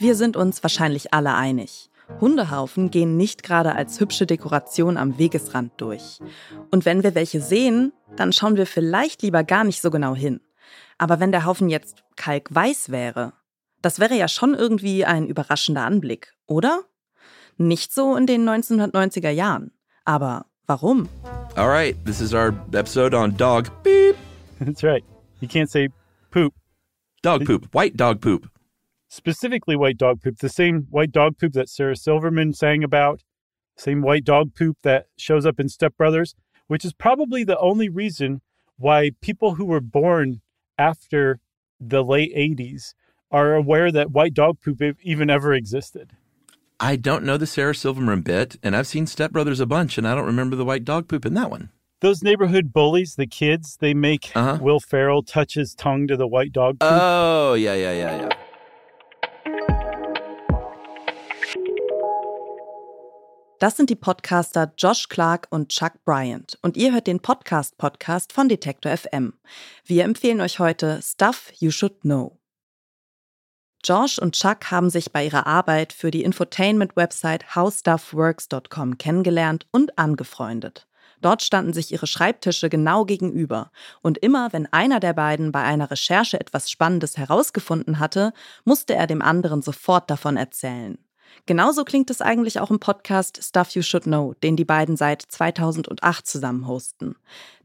Wir sind uns wahrscheinlich alle einig. Hundehaufen gehen nicht gerade als hübsche Dekoration am Wegesrand durch. Und wenn wir welche sehen, dann schauen wir vielleicht lieber gar nicht so genau hin. Aber wenn der Haufen jetzt kalkweiß wäre, das wäre ja schon irgendwie ein überraschender Anblick, oder? Nicht so in den 1990er Jahren. Aber warum? All right, this is our episode on dog beep. That's right. You can't say poop. Dog poop, white dog poop. Specifically, white dog poop. The same white dog poop that Sarah Silverman sang about, same white dog poop that shows up in Step Brothers, which is probably the only reason why people who were born after the late 80s are aware that white dog poop even ever existed. I don't know the Sarah Silverman bit, and I've seen Step Brothers a bunch, and I don't remember the white dog poop in that one. Those neighborhood bullies, the kids, they make Uh-huh. Will Ferrell touch his tongue to the white dog poop. Oh, yeah, yeah, yeah, yeah. Das sind die Podcaster Josh Clark und Chuck Bryant und ihr hört den Podcast-Podcast von Detektor FM. Wir empfehlen euch heute Stuff You Should Know. Josh und Chuck haben sich bei ihrer Arbeit für die Infotainment-Website howstuffworks.com kennengelernt und angefreundet. Dort standen sich ihre Schreibtische genau gegenüber und immer wenn einer der beiden bei einer Recherche etwas Spannendes herausgefunden hatte, musste er dem anderen sofort davon erzählen. Genauso klingt es eigentlich auch im Podcast Stuff You Should Know, den die beiden seit 2008 zusammen hosten.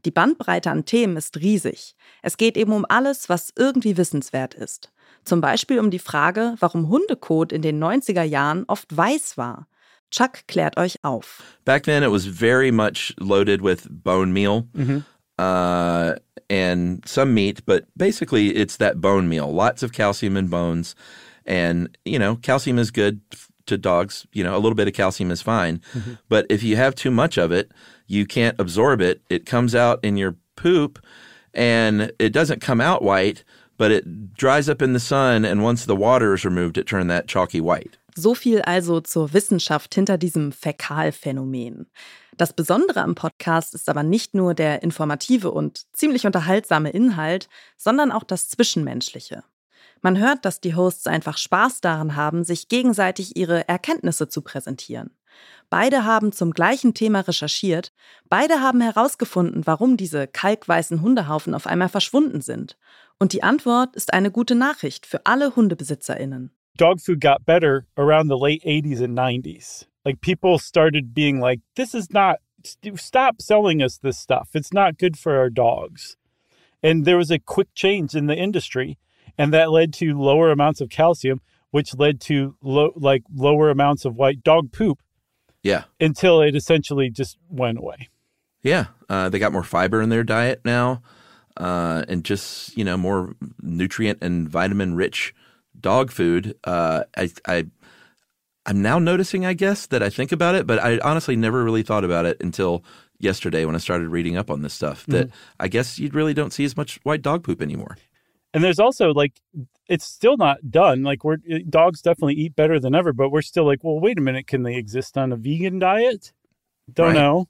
Die Bandbreite an Themen ist riesig. Es geht eben um alles, was irgendwie wissenswert ist. Zum Beispiel um die Frage, warum Hundekot in den 90er Jahren oft weiß war. Chuck klärt euch auf. Back then, it was very much loaded with bone meal uh, and some meat, but basically, it's that bone meal. Lots of calcium in bones. And, you know, calcium is good to dogs. You know, a little bit of calcium is fine. But if you have too much of it, you can't absorb it. It comes out in your poop and it doesn't come out white, but it dries up in the sun. And once the water is removed, it turned that chalky white. So viel also zur Wissenschaft hinter diesem Fäkalphänomen. Das Besondere am Podcast ist aber nicht nur der informative und ziemlich unterhaltsame Inhalt, sondern auch das Zwischenmenschliche. Man hört, dass die Hosts einfach Spaß daran haben, sich gegenseitig ihre Erkenntnisse zu präsentieren. Beide haben zum gleichen Thema recherchiert, beide haben herausgefunden, warum diese kalkweißen Hundehaufen auf einmal verschwunden sind. Und die Antwort ist eine gute Nachricht für alle Hundebesitzerinnen. dog food got better around the late 80s and 90s. Like people started being like, this is not, st- stop selling us this stuff. It's not good for our dogs. And there was a quick change in the industry, and that led to lower amounts of calcium, which led to low, like lower amounts of white dog poop Yeah. until it essentially just went away. Yeah, uh, they got more fiber in their diet now, uh, and just you know more nutrient and vitamin rich dog food. Uh, I, I, I'm now noticing, I guess, that I think about it, but I honestly never really thought about it until yesterday when I started reading up on this stuff. That I guess you really don't see as much white dog poop anymore. And there's also like it's still not done. Like we're dogs definitely eat better than ever, but we're still like, well, wait a minute, can they exist on a vegan diet? Don't Right. know.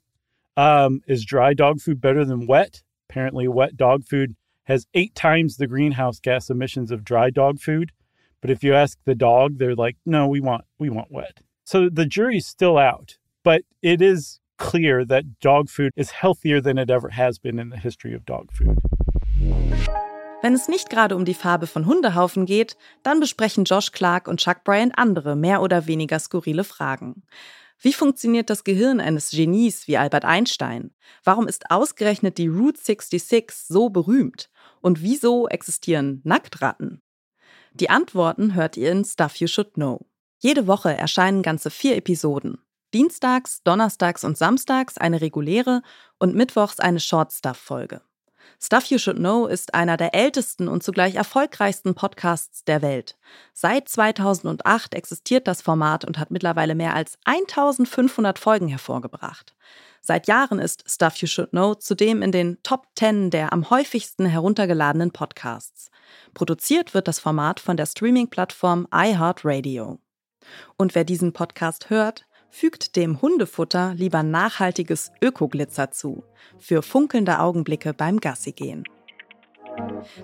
Um, is dry dog food better than wet? Apparently, wet dog food has eight times the greenhouse gas emissions of dry dog food. But if you ask the dog, they're like, no, we want we want wet. So the jury's still out, but it is clear that dog food is healthier than it ever has been in the history of dog food. Wenn es nicht gerade um die Farbe von Hundehaufen geht, dann besprechen Josh Clark und Chuck Bryant andere, mehr oder weniger skurrile Fragen. Wie funktioniert das Gehirn eines Genies wie Albert Einstein? Warum ist ausgerechnet die Route 66 so berühmt? Und wieso existieren Nacktratten? Die Antworten hört ihr in Stuff You Should Know. Jede Woche erscheinen ganze vier Episoden. Dienstags, Donnerstags und Samstags eine reguläre und Mittwochs eine Short-Stuff-Folge. Stuff You Should Know ist einer der ältesten und zugleich erfolgreichsten Podcasts der Welt. Seit 2008 existiert das Format und hat mittlerweile mehr als 1500 Folgen hervorgebracht. Seit Jahren ist Stuff You Should Know zudem in den Top 10 der am häufigsten heruntergeladenen Podcasts. Produziert wird das Format von der Streaming-Plattform iHeartRadio. Und wer diesen Podcast hört, fügt dem Hundefutter lieber nachhaltiges Ökoglitzer zu, für funkelnde Augenblicke beim Gassigehen.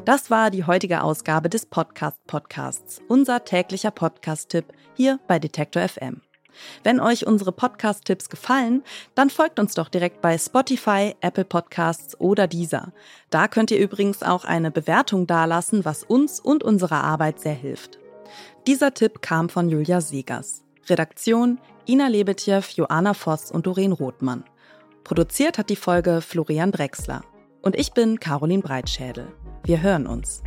Das war die heutige Ausgabe des Podcast Podcasts, unser täglicher Podcast-Tipp hier bei Detektor FM. Wenn euch unsere Podcast-Tipps gefallen, dann folgt uns doch direkt bei Spotify, Apple Podcasts oder Deezer. Da könnt ihr übrigens auch eine Bewertung dalassen, was uns und unserer Arbeit sehr hilft. Dieser Tipp kam von Julia Segers. Redaktion Ina Lebetjew, Joanna Voss und Doreen Rothmann. Produziert hat die Folge Florian Drexler. Und ich bin Caroline Breitschädel. Wir hören uns.